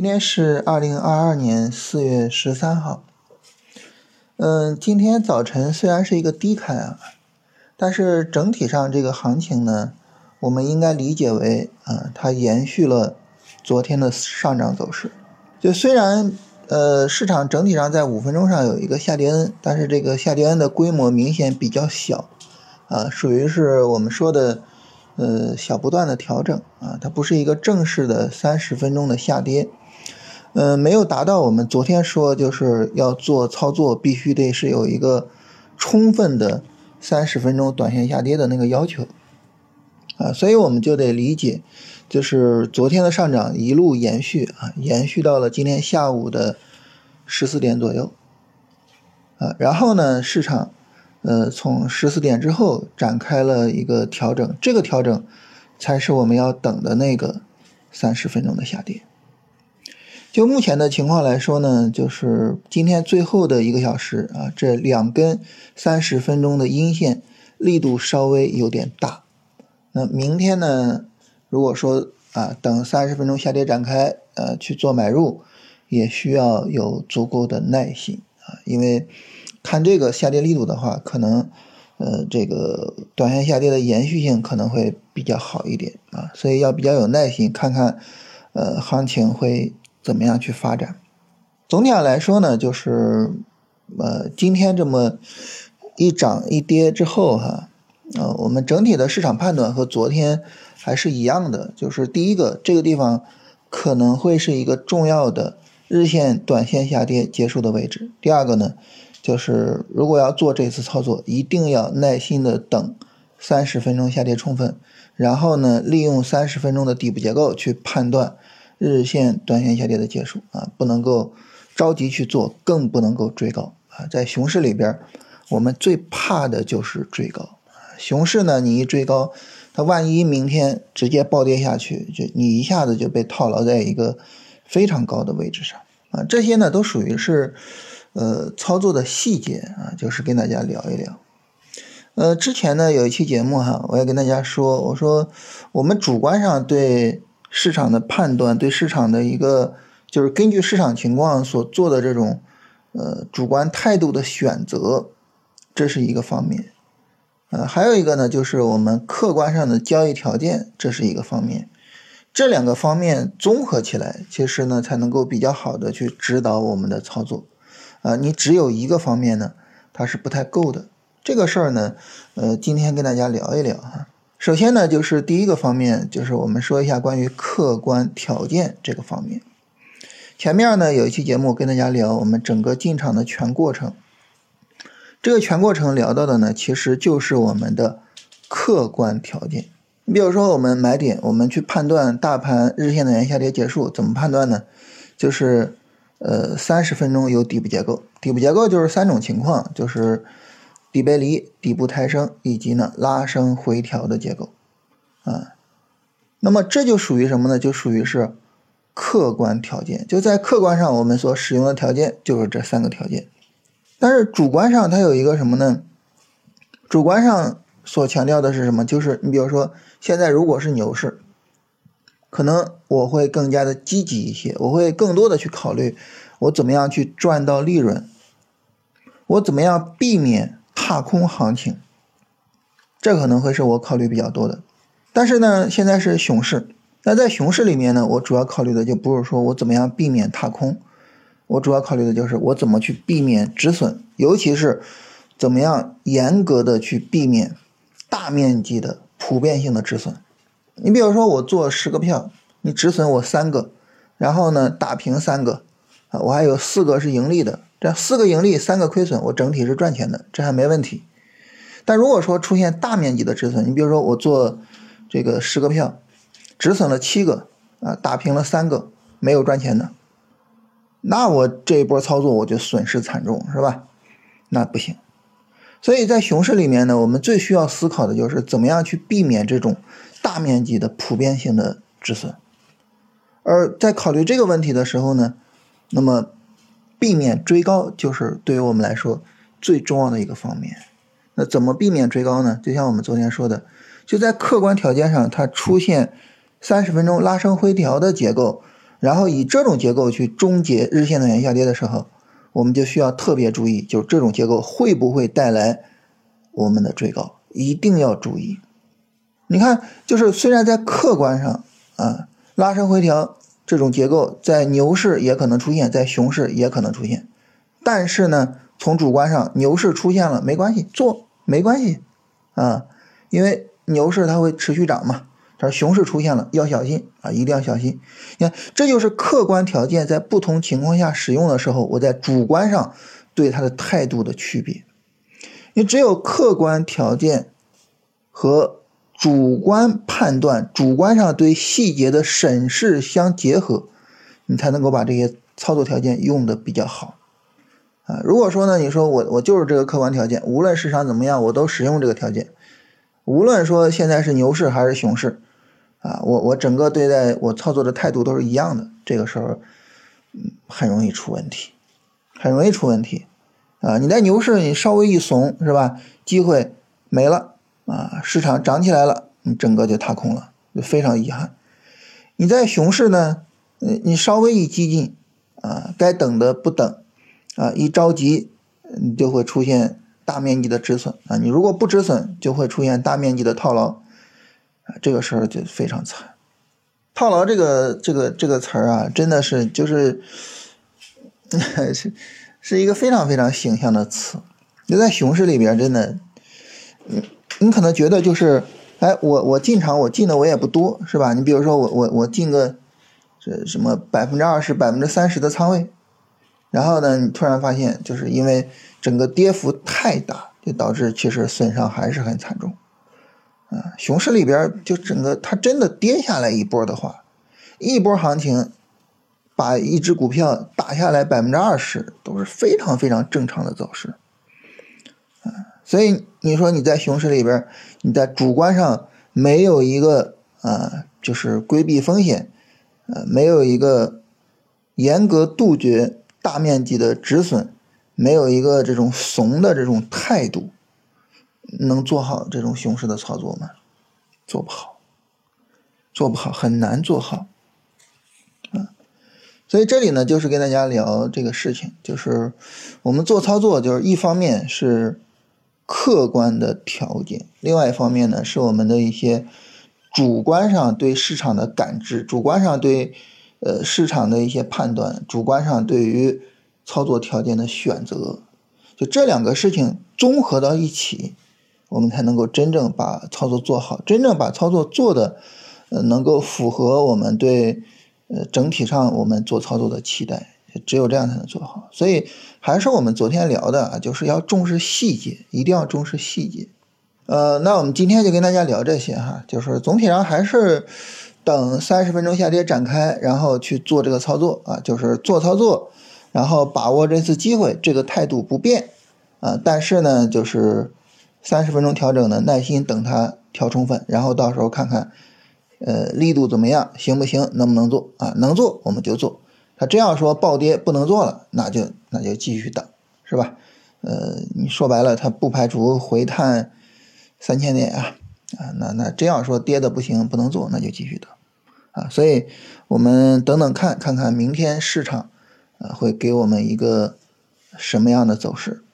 今天是二零二二年四月十三号。嗯，今天早晨虽然是一个低开啊，但是整体上这个行情呢，我们应该理解为啊，它延续了昨天的上涨走势。就虽然呃市场整体上在五分钟上有一个下跌 N，但是这个下跌 N 的规模明显比较小啊，属于是我们说的。呃，小不断的调整啊，它不是一个正式的三十分钟的下跌，嗯，没有达到我们昨天说就是要做操作必须得是有一个充分的三十分钟短线下跌的那个要求啊，所以我们就得理解，就是昨天的上涨一路延续啊，延续到了今天下午的十四点左右啊，然后呢，市场。呃，从十四点之后展开了一个调整，这个调整才是我们要等的那个三十分钟的下跌。就目前的情况来说呢，就是今天最后的一个小时啊，这两根三十分钟的阴线力度稍微有点大。那明天呢，如果说啊，等三十分钟下跌展开，呃，去做买入，也需要有足够的耐心啊，因为。看这个下跌力度的话，可能，呃，这个短线下跌的延续性可能会比较好一点啊，所以要比较有耐心，看看，呃，行情会怎么样去发展。总体上来说呢，就是，呃，今天这么一涨一跌之后哈，呃，我们整体的市场判断和昨天还是一样的，就是第一个，这个地方可能会是一个重要的日线、短线下跌结束的位置。第二个呢？就是如果要做这次操作，一定要耐心的等三十分钟下跌充分，然后呢，利用三十分钟的底部结构去判断日线、短线下跌的结束啊，不能够着急去做，更不能够追高啊。在熊市里边，我们最怕的就是追高。熊市呢，你一追高，它万一明天直接暴跌下去，就你一下子就被套牢在一个非常高的位置上啊。这些呢，都属于是。呃，操作的细节啊，就是跟大家聊一聊。呃，之前呢有一期节目哈，我也跟大家说，我说我们主观上对市场的判断，对市场的一个就是根据市场情况所做的这种呃主观态度的选择，这是一个方面。呃，还有一个呢，就是我们客观上的交易条件，这是一个方面。这两个方面综合起来，其实呢才能够比较好的去指导我们的操作。啊，你只有一个方面呢，它是不太够的。这个事儿呢，呃，今天跟大家聊一聊哈。首先呢，就是第一个方面，就是我们说一下关于客观条件这个方面。前面呢有一期节目跟大家聊我们整个进场的全过程，这个全过程聊到的呢，其实就是我们的客观条件。你比如说我们买点，我们去判断大盘日线的原下跌结束，怎么判断呢？就是。呃，三十分钟有底部结构，底部结构就是三种情况，就是底背离、底部抬升以及呢拉升回调的结构啊。那么这就属于什么呢？就属于是客观条件，就在客观上我们所使用的条件就是这三个条件。但是主观上它有一个什么呢？主观上所强调的是什么？就是你比如说现在如果是牛市。可能我会更加的积极一些，我会更多的去考虑我怎么样去赚到利润，我怎么样避免踏空行。情，这可能会是我考虑比较多的。但是呢，现在是熊市，那在熊市里面呢，我主要考虑的就不是说我怎么样避免踏空，我主要考虑的就是我怎么去避免止损，尤其是怎么样严格的去避免大面积的普遍性的止损。你比如说，我做十个票，你止损我三个，然后呢打平三个，啊，我还有四个是盈利的，这四个盈利，三个亏损，我整体是赚钱的，这还没问题。但如果说出现大面积的止损，你比如说我做这个十个票，止损了七个，啊，打平了三个，没有赚钱的，那我这一波操作我就损失惨重，是吧？那不行。所以在熊市里面呢，我们最需要思考的就是怎么样去避免这种。大面积的普遍性的止损，而在考虑这个问题的时候呢，那么避免追高就是对于我们来说最重要的一个方面。那怎么避免追高呢？就像我们昨天说的，就在客观条件上，它出现三十分钟拉升回调的结构，然后以这种结构去终结日线短线下跌的时候，我们就需要特别注意，就是这种结构会不会带来我们的追高，一定要注意。你看，就是虽然在客观上啊，拉升回调这种结构在牛市也可能出现，在熊市也可能出现，但是呢，从主观上，牛市出现了没关系，做没关系啊，因为牛市它会持续涨嘛。它熊市出现了，要小心啊，一定要小心。你看，这就是客观条件在不同情况下使用的时候，我在主观上对它的态度的区别。你只有客观条件和主观判断，主观上对细节的审视相结合，你才能够把这些操作条件用的比较好啊。如果说呢，你说我我就是这个客观条件，无论市场怎么样，我都使用这个条件，无论说现在是牛市还是熊市。啊，我我整个对待我操作的态度都是一样的，这个时候，嗯，很容易出问题，很容易出问题，啊，你在牛市你稍微一怂是吧，机会没了啊，市场涨起来了，你整个就踏空了，就非常遗憾。你在熊市呢，你稍微一激进，啊，该等的不等，啊，一着急，你就会出现大面积的止损啊，你如果不止损，就会出现大面积的套牢。啊这个时候就非常惨，套牢这个这个这个词儿啊，真的是就是是 是一个非常非常形象的词。就在熊市里边，真的，你你可能觉得就是，哎，我我进场我进的我也不多，是吧？你比如说我我我进个这什么百分之二十、百分之三十的仓位，然后呢，你突然发现就是因为整个跌幅太大，就导致其实损伤还是很惨重。啊，熊市里边就整个它真的跌下来一波的话，一波行情把一只股票打下来百分之二十都是非常非常正常的走势。啊，所以你说你在熊市里边，你在主观上没有一个啊，就是规避风险，呃，没有一个严格杜绝大面积的止损，没有一个这种怂的这种态度。能做好这种熊市的操作吗？做不好，做不好，很难做好，啊，所以这里呢，就是跟大家聊这个事情，就是我们做操作，就是一方面是客观的条件，另外一方面呢，是我们的一些主观上对市场的感知，主观上对呃市场的一些判断，主观上对于操作条件的选择，就这两个事情综合到一起。我们才能够真正把操作做好，真正把操作做的，呃，能够符合我们对，呃，整体上我们做操作的期待，只有这样才能做好。所以还是我们昨天聊的啊，就是要重视细节，一定要重视细节。呃，那我们今天就跟大家聊这些哈，就是总体上还是等三十分钟下跌展开，然后去做这个操作啊，就是做操作，然后把握这次机会，这个态度不变啊，但是呢，就是。三十分钟调整呢，耐心等它调充分，然后到时候看看，呃，力度怎么样，行不行，能不能做啊？能做我们就做。他真要说暴跌不能做了，那就那就继续等，是吧？呃，你说白了，他不排除回探三千点啊，啊，那那真要说跌的不行，不能做，那就继续等啊。所以我们等等看看看明天市场呃会给我们一个什么样的走势。